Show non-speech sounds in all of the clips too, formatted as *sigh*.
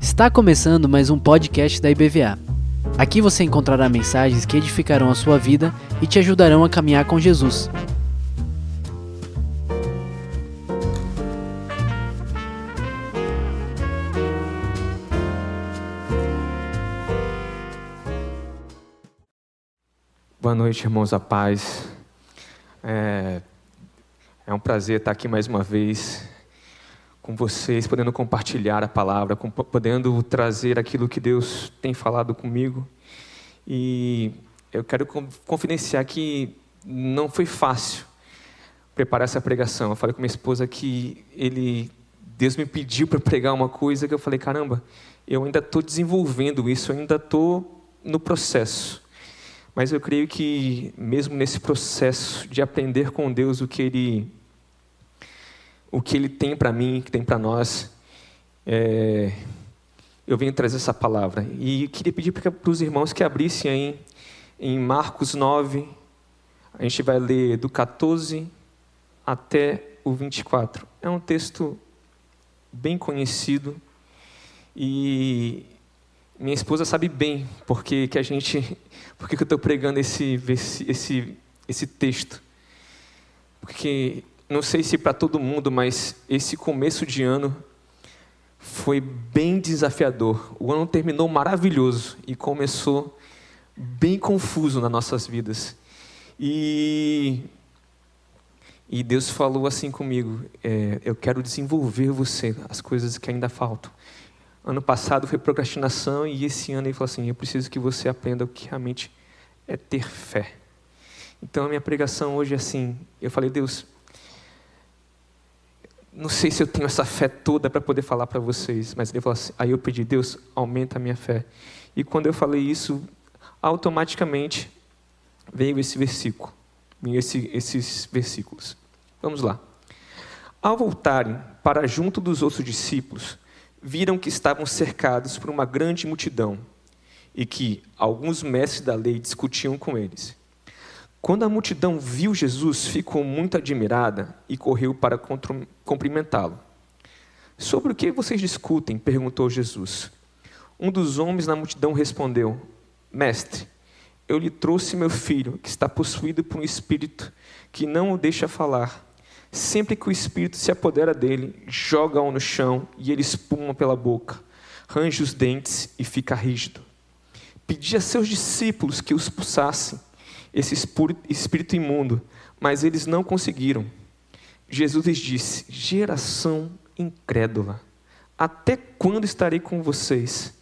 Está começando mais um podcast da IBVA. Aqui você encontrará mensagens que edificarão a sua vida e te ajudarão a caminhar com Jesus. Boa noite, irmãos, a paz. É, é um prazer estar aqui mais uma vez com vocês, podendo compartilhar a palavra, podendo trazer aquilo que Deus tem falado comigo. E eu quero confidenciar que não foi fácil preparar essa pregação. Eu falei com minha esposa que ele, Deus me pediu para pregar uma coisa que eu falei, caramba, eu ainda estou desenvolvendo isso, eu ainda estou no processo. Mas eu creio que mesmo nesse processo de aprender com Deus o que Ele o que Ele tem para mim, que tem para nós, é, eu venho trazer essa palavra. E queria pedir para os irmãos que abrissem aí em Marcos 9, a gente vai ler do 14 até o 24. É um texto bem conhecido e minha esposa sabe bem porque que a gente, *laughs* porque que eu estou pregando esse, esse, esse texto. Porque não sei se para todo mundo, mas esse começo de ano foi bem desafiador. O ano terminou maravilhoso e começou bem confuso nas nossas vidas. E, e Deus falou assim comigo: é, Eu quero desenvolver você, as coisas que ainda faltam. Ano passado foi procrastinação e esse ano ele falou assim: Eu preciso que você aprenda o que realmente é ter fé. Então a minha pregação hoje é assim: Eu falei, Deus, não sei se eu tenho essa fé toda para poder falar para vocês, mas ele falou assim, aí eu pedi, Deus, aumenta a minha fé. E quando eu falei isso, automaticamente veio esse versículo, esse, esses versículos. Vamos lá. Ao voltarem para junto dos outros discípulos, viram que estavam cercados por uma grande multidão e que alguns mestres da lei discutiam com eles. Quando a multidão viu Jesus, ficou muito admirada e correu para cumprimentá-lo. Sobre o que vocês discutem? perguntou Jesus. Um dos homens na multidão respondeu: Mestre, eu lhe trouxe meu filho, que está possuído por um espírito que não o deixa falar. Sempre que o espírito se apodera dele, joga-o no chão e ele espuma pela boca, range os dentes e fica rígido. Pedi a seus discípulos que o expulsassem esse espírito imundo, mas eles não conseguiram. Jesus lhes disse: geração incrédula, até quando estarei com vocês?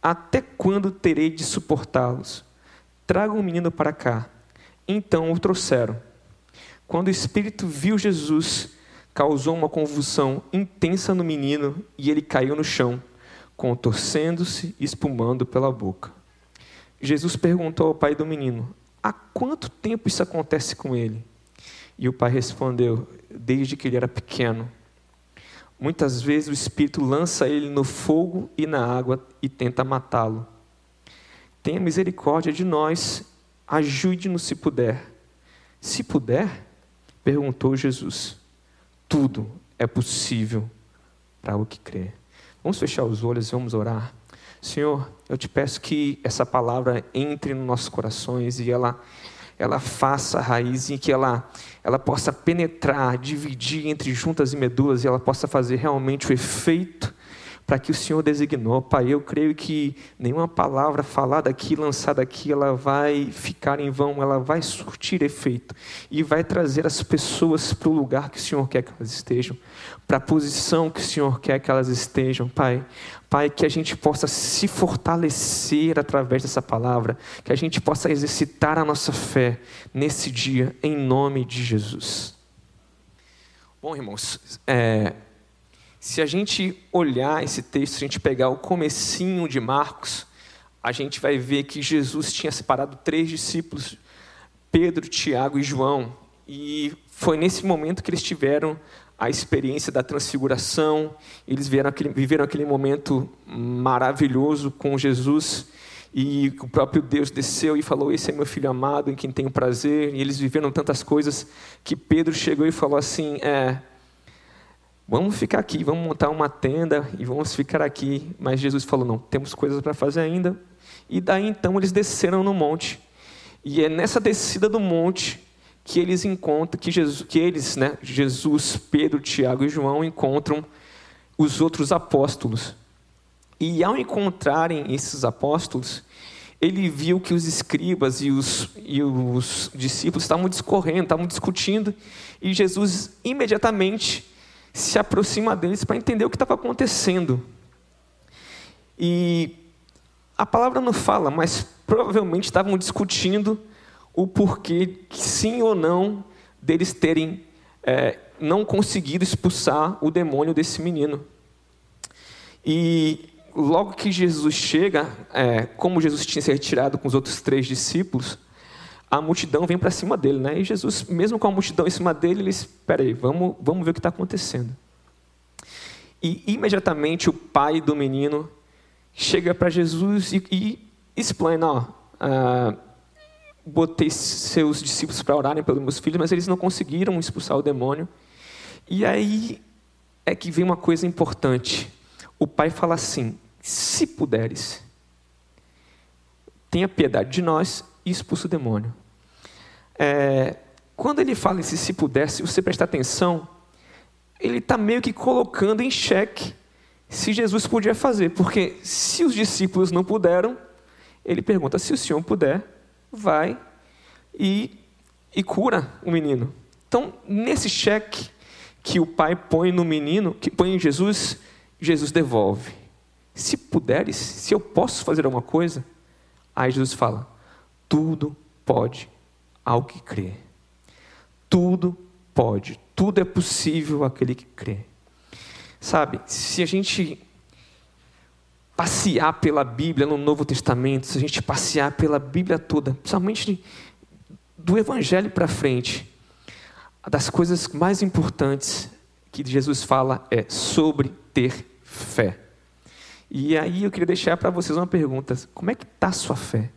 Até quando terei de suportá-los? Tragam o menino para cá. Então o trouxeram. Quando o espírito viu Jesus, causou uma convulsão intensa no menino e ele caiu no chão, contorcendo-se e espumando pela boca. Jesus perguntou ao pai do menino: Há quanto tempo isso acontece com ele? E o pai respondeu: Desde que ele era pequeno. Muitas vezes o espírito lança ele no fogo e na água e tenta matá-lo. Tenha misericórdia de nós, ajude-nos se puder. Se puder, perguntou Jesus. Tudo é possível para o que crê. Vamos fechar os olhos e vamos orar. Senhor, eu te peço que essa palavra entre nos nossos corações e ela ela faça raiz e que ela, ela possa penetrar, dividir entre juntas e medulas e ela possa fazer realmente o efeito para que o Senhor designou. Pai, eu creio que nenhuma palavra falada aqui, lançada aqui, ela vai ficar em vão, ela vai surtir efeito e vai trazer as pessoas para o lugar que o Senhor quer que elas estejam, para a posição que o Senhor quer que elas estejam, Pai. Pai, que a gente possa se fortalecer através dessa palavra, que a gente possa exercitar a nossa fé nesse dia, em nome de Jesus. Bom, irmãos, é, se a gente olhar esse texto, se a gente pegar o comecinho de Marcos, a gente vai ver que Jesus tinha separado três discípulos, Pedro, Tiago e João, e foi nesse momento que eles tiveram a experiência da transfiguração, eles aquele, viveram aquele momento maravilhoso com Jesus, e o próprio Deus desceu e falou: Esse é meu filho amado, em quem tenho prazer. E eles viveram tantas coisas que Pedro chegou e falou assim: é, Vamos ficar aqui, vamos montar uma tenda e vamos ficar aqui. Mas Jesus falou: não, temos coisas para fazer ainda. E daí então eles desceram no monte. E é nessa descida do monte que eles encontram, que, Jesus, que eles, né, Jesus, Pedro, Tiago e João, encontram os outros apóstolos. E ao encontrarem esses apóstolos, ele viu que os escribas e os, e os discípulos estavam discorrendo, estavam discutindo, e Jesus imediatamente se aproxima deles para entender o que estava acontecendo. E a palavra não fala, mas provavelmente estavam discutindo o porquê, sim ou não, deles terem é, não conseguido expulsar o demônio desse menino. E logo que Jesus chega, é, como Jesus tinha se retirado com os outros três discípulos, a multidão vem para cima dele, né? E Jesus, mesmo com a multidão em cima dele, ele espera aí, vamos, vamos ver o que está acontecendo. E imediatamente o pai do menino chega para Jesus e, e explana, ó, ah, botei seus discípulos para orarem pelos meus filhos, mas eles não conseguiram expulsar o demônio. E aí é que vem uma coisa importante. O pai fala assim: se puderes, tenha piedade de nós e expulsa o demônio. É, quando ele fala esse se puder, se você prestar atenção, ele está meio que colocando em xeque se Jesus podia fazer, porque se os discípulos não puderam, ele pergunta: se o senhor puder, vai e, e cura o menino. Então, nesse cheque que o pai põe no menino, que põe em Jesus, Jesus devolve. Se puderes, se eu posso fazer alguma coisa, aí Jesus fala: tudo pode ao que crê. Tudo pode, tudo é possível àquele que crê. Sabe, se a gente passear pela Bíblia no Novo Testamento, se a gente passear pela Bíblia toda, principalmente do Evangelho para frente, das coisas mais importantes que Jesus fala é sobre ter fé. E aí eu queria deixar para vocês uma pergunta: como é que está a sua fé?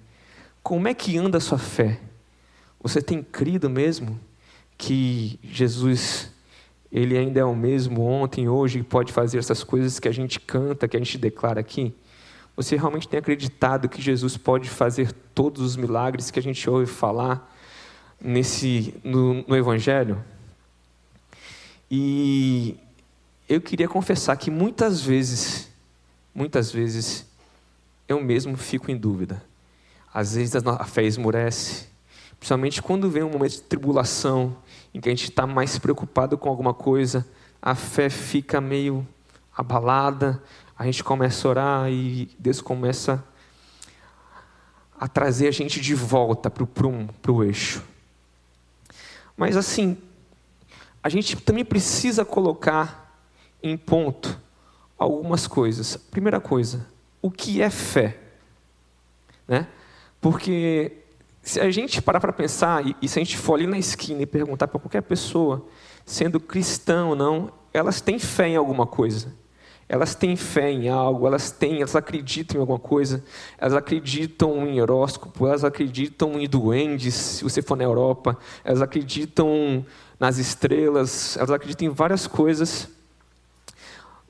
Como é que anda a sua fé? Você tem crido mesmo que Jesus ele ainda é o mesmo ontem, hoje, e pode fazer essas coisas que a gente canta, que a gente declara aqui? Você realmente tem acreditado que Jesus pode fazer todos os milagres que a gente ouve falar nesse no, no Evangelho? E eu queria confessar que muitas vezes, muitas vezes, eu mesmo fico em dúvida. Às vezes a fé esmurece, principalmente quando vem um momento de tribulação, em que a gente está mais preocupado com alguma coisa, a fé fica meio abalada, a gente começa a orar e Deus começa a trazer a gente de volta para o prumo, para o eixo. Mas assim, a gente também precisa colocar em ponto algumas coisas. Primeira coisa, o que é fé? Né? Porque se a gente parar para pensar, e, e se a gente for ali na esquina e perguntar para qualquer pessoa, sendo cristão ou não, elas têm fé em alguma coisa. Elas têm fé em algo, elas têm, elas acreditam em alguma coisa, elas acreditam em horóscopo, elas acreditam em duendes, se você for na Europa, elas acreditam nas estrelas, elas acreditam em várias coisas.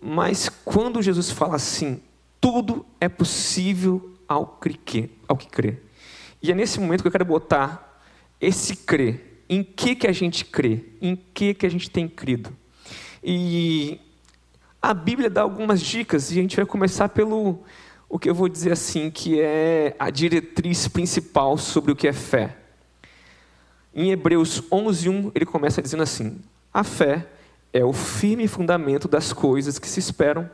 Mas quando Jesus fala assim, tudo é possível ao que, ao que crê. E é nesse momento que eu quero botar esse crer. Em que, que a gente crê? Em que, que a gente tem crido? E a Bíblia dá algumas dicas e a gente vai começar pelo o que eu vou dizer assim, que é a diretriz principal sobre o que é fé. Em Hebreus 11:1, ele começa dizendo assim: A fé é o firme fundamento das coisas que se esperam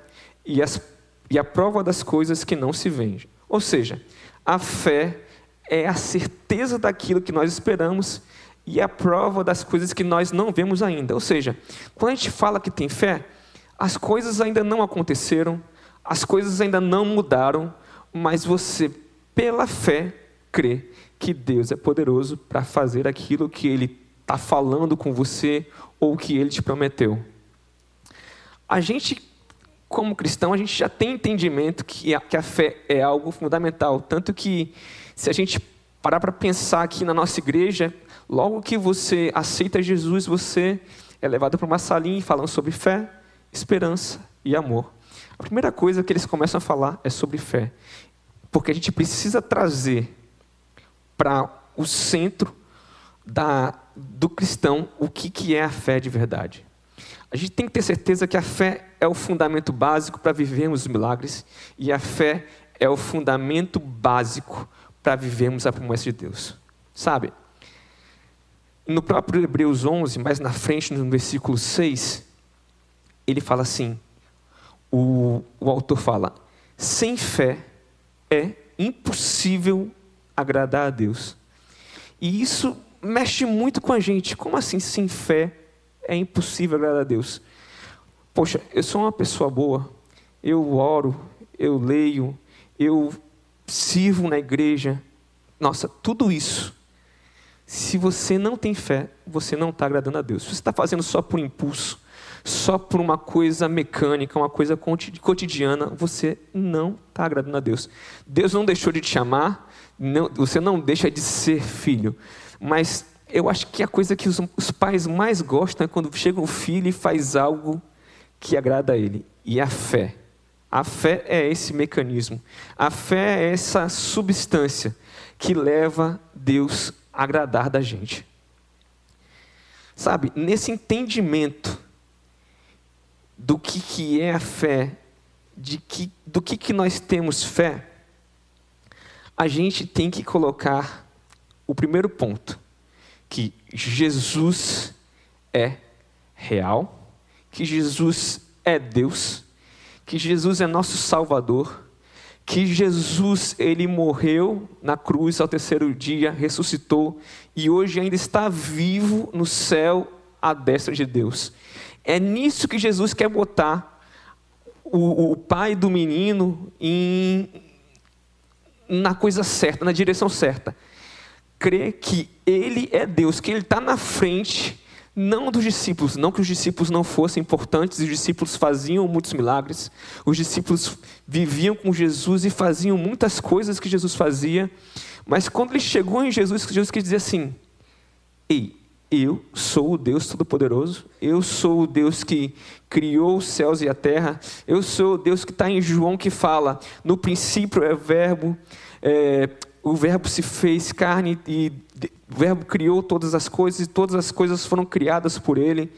e, as, e a prova das coisas que não se veem. Ou seja, a fé é a certeza daquilo que nós esperamos e a prova das coisas que nós não vemos ainda. Ou seja, quando a gente fala que tem fé, as coisas ainda não aconteceram, as coisas ainda não mudaram, mas você, pela fé, crê que Deus é poderoso para fazer aquilo que Ele está falando com você ou que Ele te prometeu. A gente, como cristão, a gente já tem entendimento que a, que a fé é algo fundamental, tanto que se a gente parar para pensar aqui na nossa igreja, logo que você aceita Jesus, você é levado para uma salinha falando sobre fé, esperança e amor. A primeira coisa que eles começam a falar é sobre fé, porque a gente precisa trazer para o centro da, do cristão o que, que é a fé de verdade. A gente tem que ter certeza que a fé é o fundamento básico para vivermos os milagres e a fé é o fundamento básico para vivermos a promessa de Deus. Sabe? No próprio Hebreus 11, mais na frente, no versículo 6, ele fala assim: o, o autor fala, sem fé é impossível agradar a Deus. E isso mexe muito com a gente. Como assim, sem fé é impossível agradar a Deus? Poxa, eu sou uma pessoa boa, eu oro, eu leio, eu sirvo na igreja. Nossa, tudo isso. Se você não tem fé, você não está agradando a Deus. Se você está fazendo só por impulso, só por uma coisa mecânica, uma coisa cotidiana, você não está agradando a Deus. Deus não deixou de te amar, não, você não deixa de ser filho. Mas eu acho que a coisa que os, os pais mais gostam é quando chega um filho e faz algo que agrada a ele. E a fé. A fé é esse mecanismo. A fé é essa substância que leva Deus a agradar da gente. Sabe, nesse entendimento do que, que é a fé, de que, do que, que nós temos fé, a gente tem que colocar o primeiro ponto, que Jesus é real, que Jesus é Deus, que Jesus é nosso Salvador, que Jesus ele morreu na cruz ao terceiro dia, ressuscitou e hoje ainda está vivo no céu à destra de Deus. É nisso que Jesus quer botar o, o pai do menino em, na coisa certa, na direção certa. Crer que ele é Deus, que ele está na frente, não dos discípulos, não que os discípulos não fossem importantes, os discípulos faziam muitos milagres, os discípulos viviam com Jesus e faziam muitas coisas que Jesus fazia, mas quando ele chegou em Jesus, Jesus quis dizer assim: Ei, eu sou o Deus Todo-Poderoso, eu sou o Deus que criou os céus e a terra, eu sou o Deus que está em João que fala: no princípio é Verbo, é, o Verbo se fez carne e o Verbo criou todas as coisas e todas as coisas foram criadas por Ele.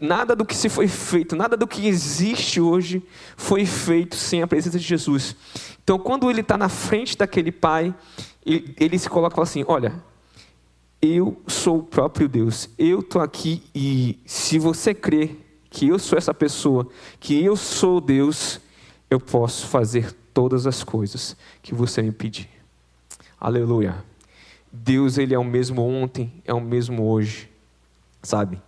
Nada do que se foi feito, nada do que existe hoje foi feito sem a presença de Jesus. Então, quando ele está na frente daquele pai, ele, se coloca assim: Olha, eu sou o próprio Deus. Eu estou aqui e se você crê que eu sou essa pessoa, que eu sou Deus, eu posso fazer todas as coisas que você me pedir. Aleluia. Deus, ele é o mesmo ontem, é o mesmo hoje, sabe?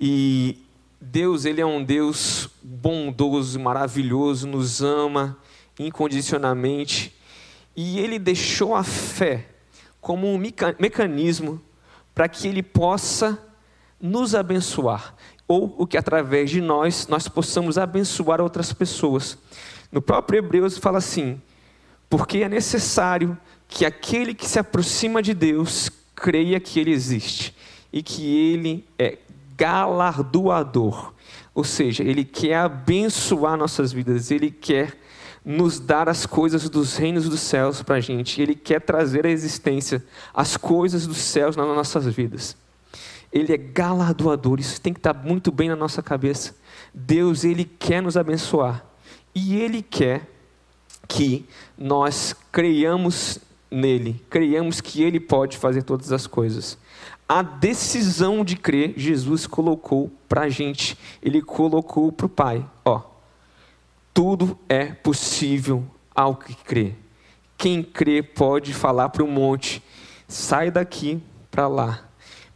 E Deus, ele é um Deus bondoso, maravilhoso, nos ama incondicionalmente, e ele deixou a fé como um mecanismo para que Ele possa nos abençoar, ou o que através de nós nós possamos abençoar outras pessoas. No próprio Hebreus fala assim: porque é necessário que aquele que se aproxima de Deus creia que Ele existe e que Ele é galardoador, ou seja, Ele quer abençoar nossas vidas, Ele quer nos dar as coisas dos reinos dos céus para a gente. Ele quer trazer à existência as coisas dos céus nas nossas vidas. Ele é galardoador, isso tem que estar muito bem na nossa cabeça. Deus, Ele quer nos abençoar. E Ele quer que nós creiamos nele, creiamos que Ele pode fazer todas as coisas. A decisão de crer, Jesus colocou para a gente, Ele colocou para o Pai. Ó, tudo é possível ao que crê. Quem crê pode falar para o monte: sai daqui para lá.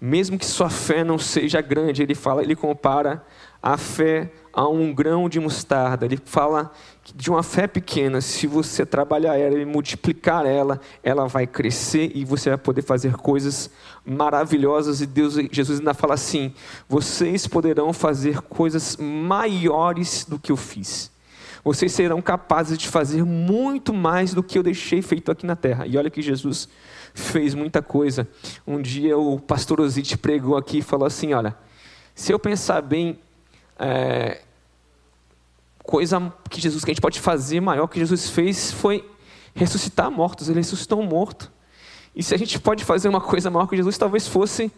Mesmo que sua fé não seja grande, ele fala, ele compara a fé a um grão de mostarda. Ele fala de uma fé pequena, se você trabalhar ela e multiplicar ela, ela vai crescer e você vai poder fazer coisas maravilhosas. E Deus, Jesus ainda fala assim: vocês poderão fazer coisas maiores do que eu fiz vocês serão capazes de fazer muito mais do que eu deixei feito aqui na terra. E olha que Jesus fez muita coisa. Um dia o pastor Osite pregou aqui e falou assim: Olha, se eu pensar bem, é, coisa que Jesus que a gente pode fazer maior que Jesus fez foi ressuscitar mortos. Ele ressuscitou um morto. E se a gente pode fazer uma coisa maior que Jesus, talvez fosse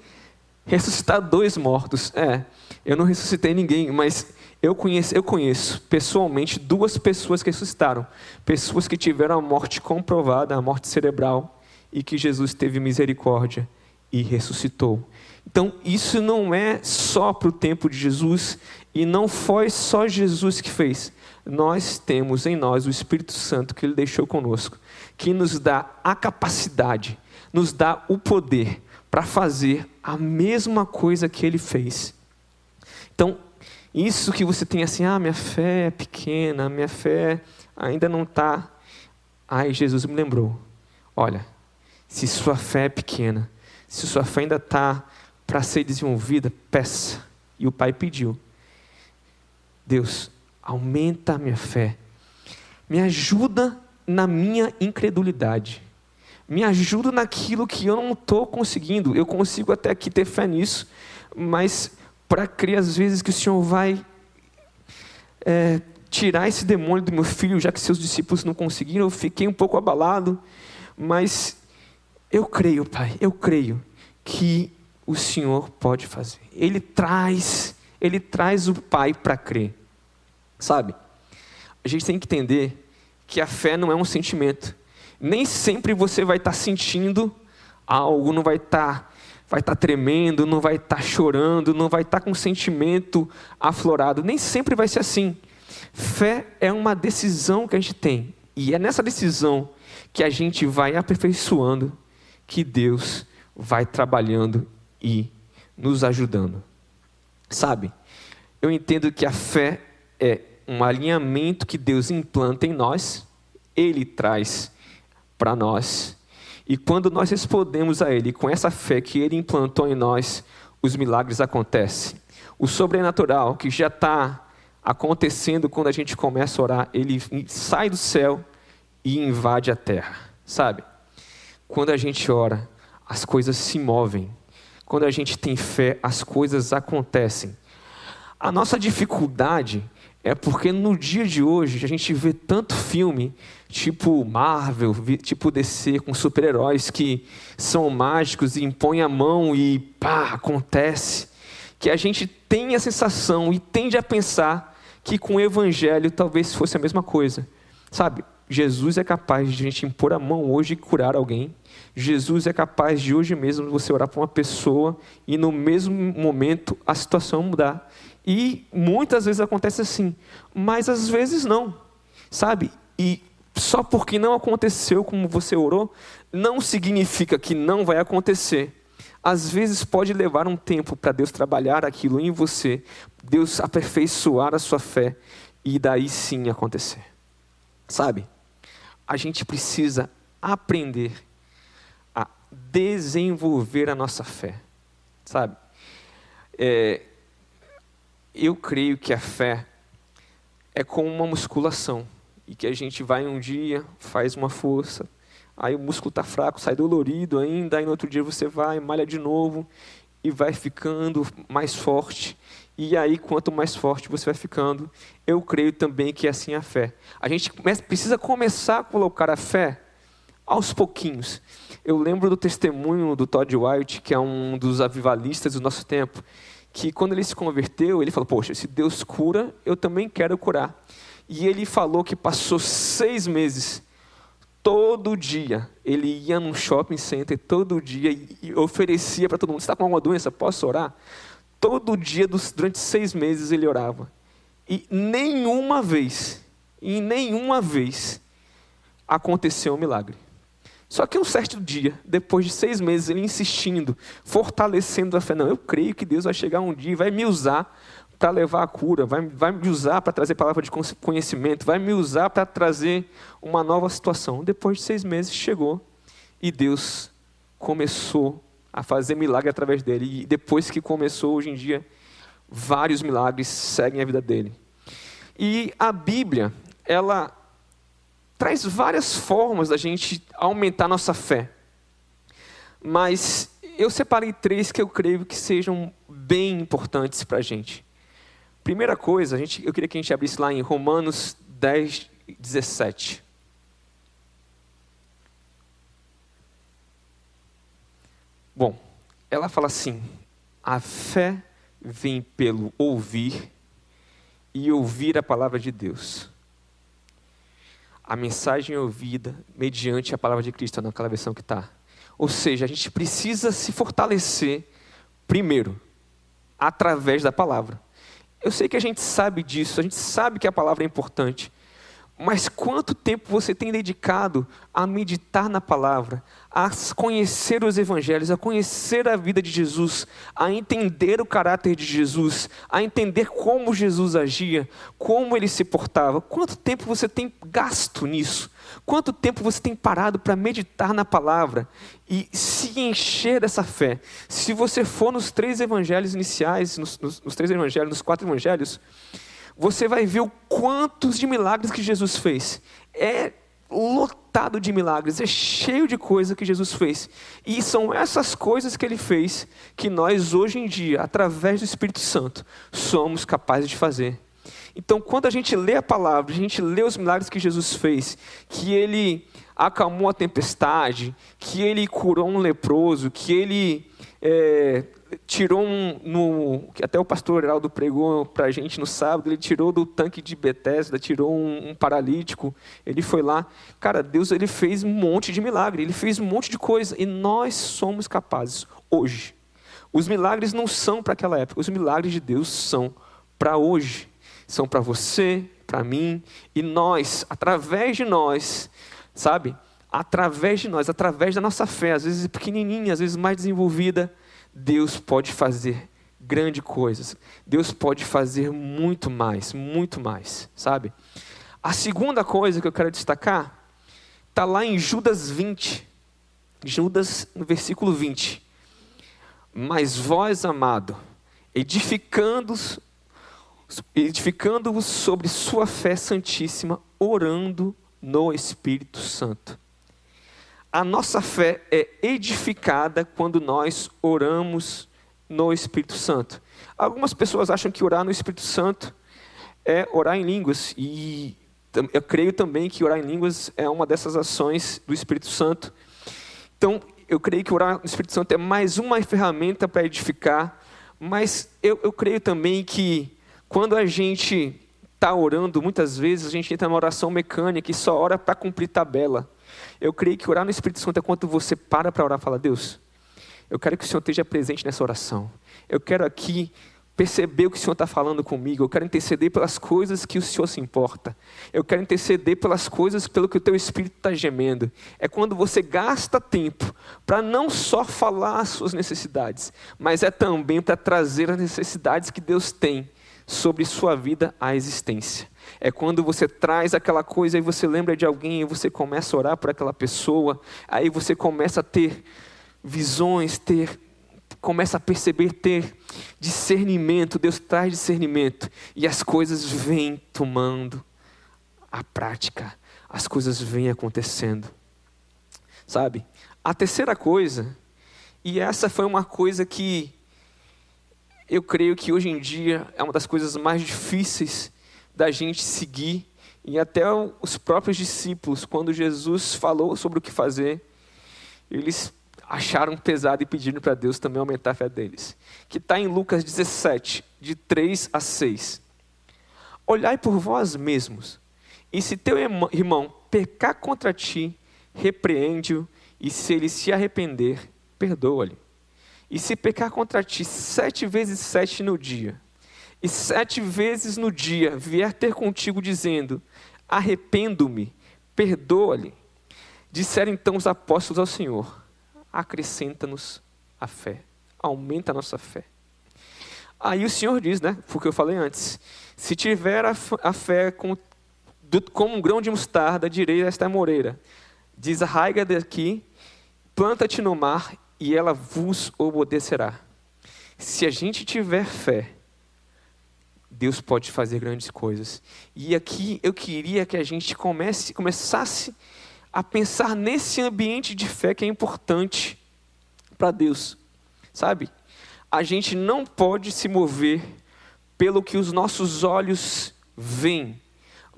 ressuscitar dois mortos. É, eu não ressuscitei ninguém, mas eu conheço, eu conheço pessoalmente duas pessoas que ressuscitaram. Pessoas que tiveram a morte comprovada, a morte cerebral, e que Jesus teve misericórdia e ressuscitou. Então, isso não é só para o tempo de Jesus, e não foi só Jesus que fez. Nós temos em nós o Espírito Santo que Ele deixou conosco, que nos dá a capacidade, nos dá o poder para fazer a mesma coisa que Ele fez. Então, isso que você tem assim, ah, minha fé é pequena, minha fé ainda não está. Aí Jesus me lembrou: olha, se sua fé é pequena, se sua fé ainda está para ser desenvolvida, peça. E o pai pediu: Deus, aumenta a minha fé, me ajuda na minha incredulidade, me ajuda naquilo que eu não estou conseguindo. Eu consigo até aqui ter fé nisso, mas para crer às vezes que o Senhor vai é, tirar esse demônio do meu filho, já que seus discípulos não conseguiram, eu fiquei um pouco abalado, mas eu creio, Pai, eu creio que o Senhor pode fazer. Ele traz, ele traz o Pai para crer. Sabe? A gente tem que entender que a fé não é um sentimento. Nem sempre você vai estar tá sentindo algo, não vai estar tá vai estar tá tremendo, não vai estar tá chorando, não vai estar tá com sentimento aflorado. Nem sempre vai ser assim. Fé é uma decisão que a gente tem. E é nessa decisão que a gente vai aperfeiçoando que Deus vai trabalhando e nos ajudando. Sabe? Eu entendo que a fé é um alinhamento que Deus implanta em nós, Ele traz para nós e quando nós respondemos a Ele com essa fé que Ele implantou em nós, os milagres acontecem. O sobrenatural que já está acontecendo quando a gente começa a orar, ele sai do céu e invade a terra, sabe? Quando a gente ora, as coisas se movem. Quando a gente tem fé, as coisas acontecem. A nossa dificuldade é porque no dia de hoje a gente vê tanto filme, tipo Marvel, tipo DC, com super-heróis que são mágicos e impõem a mão e pá, acontece. Que a gente tem a sensação e tende a pensar que com o evangelho talvez fosse a mesma coisa. Sabe, Jesus é capaz de a gente impor a mão hoje e curar alguém. Jesus é capaz de hoje mesmo você orar para uma pessoa e no mesmo momento a situação mudar. E muitas vezes acontece assim, mas às vezes não, sabe? E só porque não aconteceu como você orou, não significa que não vai acontecer. Às vezes pode levar um tempo para Deus trabalhar aquilo em você, Deus aperfeiçoar a sua fé e daí sim acontecer. Sabe? A gente precisa aprender a desenvolver a nossa fé. Sabe? É, eu creio que a fé é como uma musculação e que a gente vai um dia, faz uma força, aí o músculo está fraco, sai dolorido ainda, aí no outro dia você vai, malha de novo e vai ficando mais forte. E aí, quanto mais forte você vai ficando, eu creio também que é assim a fé. A gente precisa começar a colocar a fé aos pouquinhos. Eu lembro do testemunho do Todd White, que é um dos avivalistas do nosso tempo, que quando ele se converteu, ele falou: Poxa, se Deus cura, eu também quero curar. E ele falou que passou seis meses, todo dia, ele ia num shopping center, todo dia, e oferecia para todo mundo: Você está com alguma doença? Posso orar? Todo dia, durante seis meses, ele orava. E nenhuma vez, e nenhuma vez, aconteceu um milagre. Só que um certo dia, depois de seis meses, ele insistindo, fortalecendo a fé, não, eu creio que Deus vai chegar um dia e vai me usar para levar a cura, vai, vai me usar para trazer palavra de conhecimento, vai me usar para trazer uma nova situação. Depois de seis meses chegou e Deus começou a fazer milagre através dele. E depois que começou, hoje em dia, vários milagres seguem a vida dele. E a Bíblia, ela traz várias formas da gente aumentar nossa fé. Mas eu separei três que eu creio que sejam bem importantes para a gente. Primeira coisa, a gente, eu queria que a gente abrisse lá em Romanos 10, 17. Bom, ela fala assim: a fé vem pelo ouvir e ouvir a palavra de Deus. A mensagem é ouvida mediante a palavra de Cristo, naquela versão que está. Ou seja, a gente precisa se fortalecer primeiro, através da palavra. Eu sei que a gente sabe disso, a gente sabe que a palavra é importante, mas quanto tempo você tem dedicado a meditar na palavra, a conhecer os evangelhos, a conhecer a vida de Jesus, a entender o caráter de Jesus, a entender como Jesus agia, como ele se portava? Quanto tempo você tem gasto nisso? Quanto tempo você tem parado para meditar na palavra e se encher dessa fé? Se você for nos três evangelhos iniciais, nos, nos, nos três evangelhos, nos quatro evangelhos, você vai ver o quantos de milagres que Jesus fez. É lotado de milagres, é cheio de coisa que Jesus fez. E são essas coisas que ele fez que nós hoje em dia, através do Espírito Santo, somos capazes de fazer. Então, quando a gente lê a palavra, a gente lê os milagres que Jesus fez, que ele acalmou a tempestade, que ele curou um leproso, que ele é, tirou um, no, até o pastor Heraldo pregou para a gente no sábado, ele tirou do tanque de Betesda, tirou um, um, paralítico, ele foi lá, cara, Deus ele fez um monte de milagre, ele fez um monte de coisa, e nós somos capazes, hoje, os milagres não são para aquela época, os milagres de Deus são para hoje, são para você, para mim, e nós, através de nós, sabe, através de nós, através da nossa fé, às vezes pequenininha, às vezes mais desenvolvida, Deus pode fazer grandes coisas. Deus pode fazer muito mais, muito mais, sabe? A segunda coisa que eu quero destacar está lá em Judas 20. Judas, no versículo 20. Mas vós, amado, edificando-vos edificando sobre sua fé santíssima, orando no Espírito Santo a nossa fé é edificada quando nós oramos no Espírito Santo. Algumas pessoas acham que orar no Espírito Santo é orar em línguas, e eu creio também que orar em línguas é uma dessas ações do Espírito Santo. Então, eu creio que orar no Espírito Santo é mais uma ferramenta para edificar, mas eu, eu creio também que quando a gente está orando, muitas vezes a gente entra numa oração mecânica e só ora para cumprir tabela. Eu creio que orar no Espírito Santo é quando você para para orar e fala, Deus, eu quero que o Senhor esteja presente nessa oração. Eu quero aqui perceber o que o Senhor está falando comigo. Eu quero interceder pelas coisas que o Senhor se importa. Eu quero interceder pelas coisas pelo que o teu Espírito está gemendo. É quando você gasta tempo para não só falar as suas necessidades, mas é também para trazer as necessidades que Deus tem sobre sua vida à existência. É quando você traz aquela coisa e você lembra de alguém e você começa a orar por aquela pessoa, aí você começa a ter visões, ter começa a perceber, ter discernimento, Deus traz discernimento e as coisas vêm tomando a prática, as coisas vêm acontecendo. Sabe? A terceira coisa, e essa foi uma coisa que eu creio que hoje em dia é uma das coisas mais difíceis da gente seguir, e até os próprios discípulos, quando Jesus falou sobre o que fazer, eles acharam pesado e pediram para Deus também aumentar a fé deles. Que está em Lucas 17, de 3 a 6. Olhai por vós mesmos, e se teu irmão pecar contra ti, repreende-o, e se ele se arrepender, perdoa-lhe. E se pecar contra ti sete vezes sete no dia, e sete vezes no dia vier ter contigo dizendo: Arrependo-me, perdoa-lhe. Disseram então os apóstolos ao Senhor: Acrescenta-nos a fé, aumenta a nossa fé. Aí o Senhor diz, né? Porque eu falei antes: Se tiver a, fé como, como um grão de mostarda, direi a esta moreira: Desarraiga daqui, planta-te no mar, e ela vos obedecerá. Se a gente tiver fé, Deus pode fazer grandes coisas. E aqui eu queria que a gente comece, começasse a pensar nesse ambiente de fé que é importante para Deus. Sabe? A gente não pode se mover pelo que os nossos olhos veem,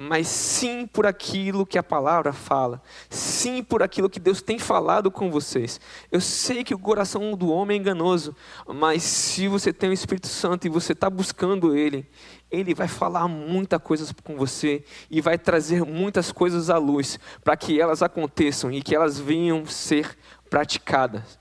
mas sim por aquilo que a palavra fala, sim por aquilo que Deus tem falado com vocês. Eu sei que o coração do homem é enganoso, mas se você tem o Espírito Santo e você está buscando Ele, Ele vai falar muita coisa com você e vai trazer muitas coisas à luz para que elas aconteçam e que elas venham ser praticadas.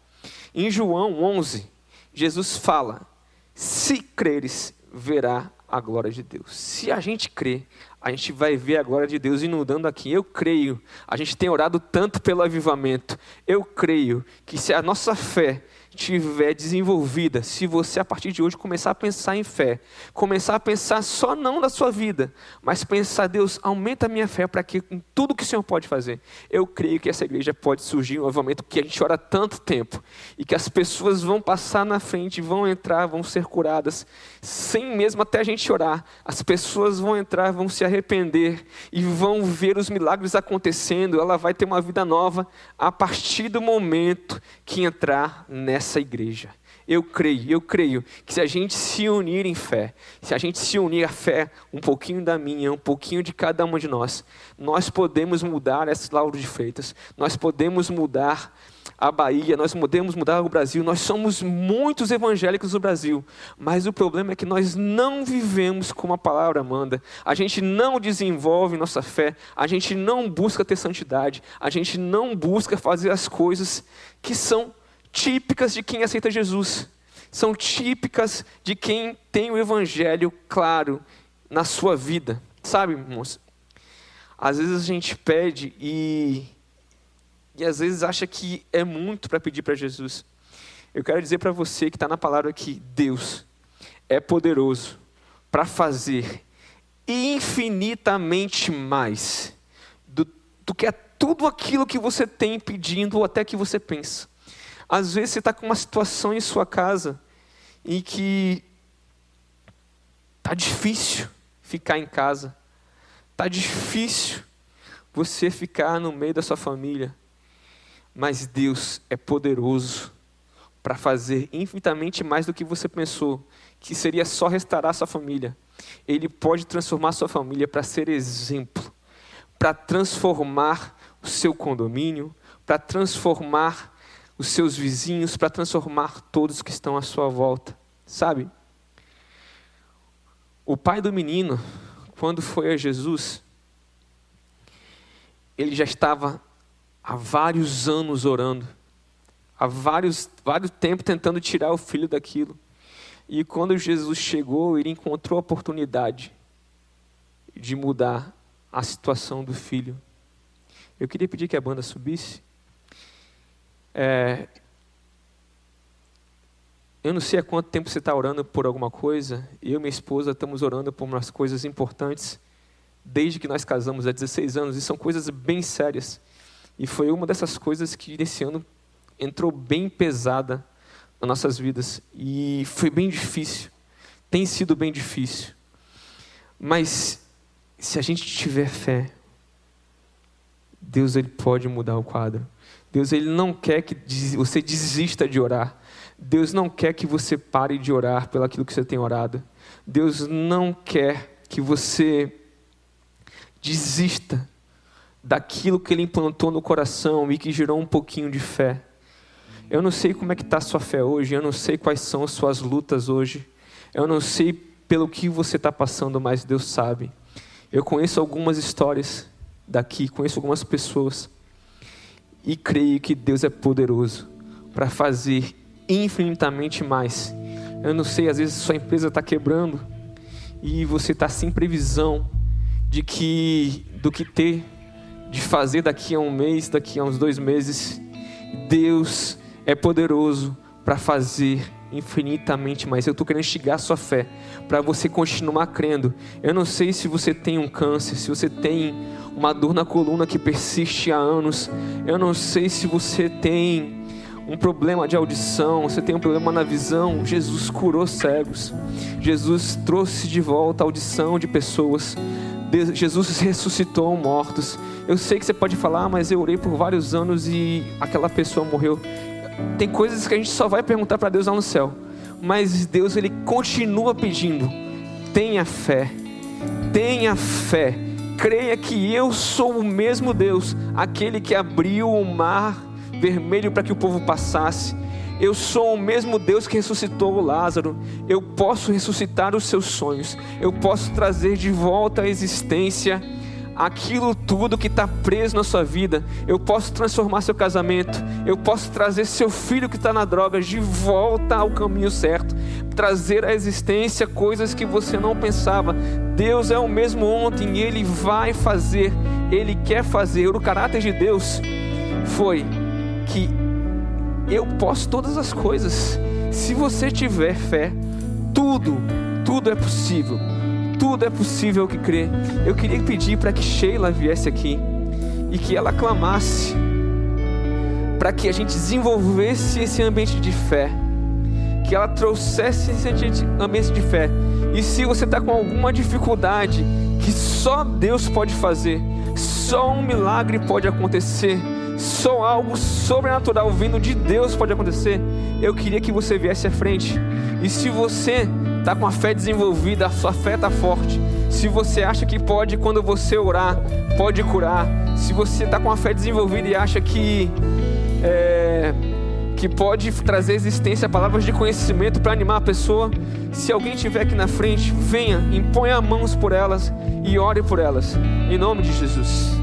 Em João 11, Jesus fala: Se creres, verá a glória de Deus. Se a gente crê, a gente vai ver a glória de Deus inundando aqui. Eu creio. A gente tem orado tanto pelo avivamento. Eu creio que se a nossa fé tiver desenvolvida, se você a partir de hoje começar a pensar em fé, começar a pensar só não na sua vida, mas pensar, Deus, aumenta a minha fé para que com tudo que o Senhor pode fazer, eu creio que essa igreja pode surgir um avivamento que a gente ora tanto tempo e que as pessoas vão passar na frente, vão entrar, vão ser curadas, sem mesmo até a gente orar, as pessoas vão entrar, vão se arrepender e vão ver os milagres acontecendo, ela vai ter uma vida nova a partir do momento que entrar nessa essa igreja. Eu creio, eu creio que se a gente se unir em fé, se a gente se unir a fé, um pouquinho da minha, um pouquinho de cada uma de nós, nós podemos mudar esse Lauro de Freitas, nós podemos mudar a Bahia, nós podemos mudar o Brasil, nós somos muitos evangélicos no Brasil, mas o problema é que nós não vivemos como a palavra manda, a gente não desenvolve nossa fé, a gente não busca ter santidade, a gente não busca fazer as coisas que são típicas de quem aceita Jesus. São típicas de quem tem o evangelho claro na sua vida. Sabe, irmãos? Às vezes a gente pede e e às vezes acha que é muito para pedir para Jesus. Eu quero dizer para você que está na palavra que Deus é poderoso para fazer infinitamente mais do, do que é tudo aquilo que você tem pedindo ou até que você pensa. Às vezes você está com uma situação em sua casa em que está difícil ficar em casa, está difícil você ficar no meio da sua família, mas Deus é poderoso para fazer infinitamente mais do que você pensou, que seria só restaurar sua família. Ele pode transformar sua família para ser exemplo, para transformar o seu condomínio, para transformar os seus vizinhos, para transformar todos que estão à sua volta. Sabe? O pai do menino, quando foi a Jesus, ele já estava há vários anos orando, há vários, vários tempos tentando tirar o filho daquilo. E quando Jesus chegou, ele encontrou a oportunidade de mudar a situação do filho. Eu queria pedir que a banda subisse. É, eu não sei há quanto tempo você está orando por alguma coisa. Eu e minha esposa estamos orando por umas coisas importantes desde que nós casamos há 16 anos. E são coisas bem sérias. E foi uma dessas coisas que nesse ano entrou bem pesada nas nossas vidas. E foi bem difícil. Tem sido bem difícil. Mas se a gente tiver fé, Deus ele pode mudar o quadro. Deus ele não quer que você desista de orar. Deus não quer que você pare de orar pelo aquilo que você tem orado. Deus não quer que você desista daquilo que ele implantou no coração e que gerou um pouquinho de fé. Eu não sei como é que está a sua fé hoje, eu não sei quais são as suas lutas hoje, eu não sei pelo que você está passando, mas Deus sabe. Eu conheço algumas histórias daqui, conheço algumas pessoas e creio que Deus é poderoso para fazer infinitamente mais. Eu não sei, às vezes sua empresa está quebrando e você está sem previsão de que do que ter de fazer daqui a um mês, daqui a uns dois meses. Deus é poderoso para fazer infinitamente mais. Eu estou querendo instigar a sua fé para você continuar crendo. Eu não sei se você tem um câncer, se você tem uma dor na coluna que persiste há anos. Eu não sei se você tem um problema de audição, você tem um problema na visão. Jesus curou cegos. Jesus trouxe de volta a audição de pessoas. Jesus ressuscitou mortos. Eu sei que você pode falar, ah, mas eu orei por vários anos e aquela pessoa morreu. Tem coisas que a gente só vai perguntar para Deus lá no céu. Mas Deus ele continua pedindo tenha fé, tenha fé, creia que eu sou o mesmo Deus, aquele que abriu o mar vermelho para que o povo passasse. Eu sou o mesmo Deus que ressuscitou Lázaro. Eu posso ressuscitar os seus sonhos. Eu posso trazer de volta à existência aquilo tudo que está preso na sua vida. Eu posso transformar seu casamento. Eu posso trazer seu filho que está na droga de volta ao caminho certo. Trazer à existência coisas que você não pensava. Deus é o mesmo ontem e Ele vai fazer. Ele quer fazer. O caráter de Deus foi que eu posso todas as coisas. Se você tiver fé, tudo, tudo é possível tudo é possível que crê. Eu queria pedir para que Sheila viesse aqui e que ela clamasse para que a gente desenvolvesse esse ambiente de fé, que ela trouxesse esse ambiente de fé. E se você está com alguma dificuldade que só Deus pode fazer, só um milagre pode acontecer, só algo sobrenatural vindo de Deus pode acontecer, eu queria que você viesse à frente. E se você está com a fé desenvolvida, a sua fé está forte. Se você acha que pode, quando você orar, pode curar. Se você está com a fé desenvolvida e acha que é, que pode trazer existência, palavras de conhecimento para animar a pessoa. Se alguém estiver aqui na frente, venha, imponha mãos por elas e ore por elas. Em nome de Jesus.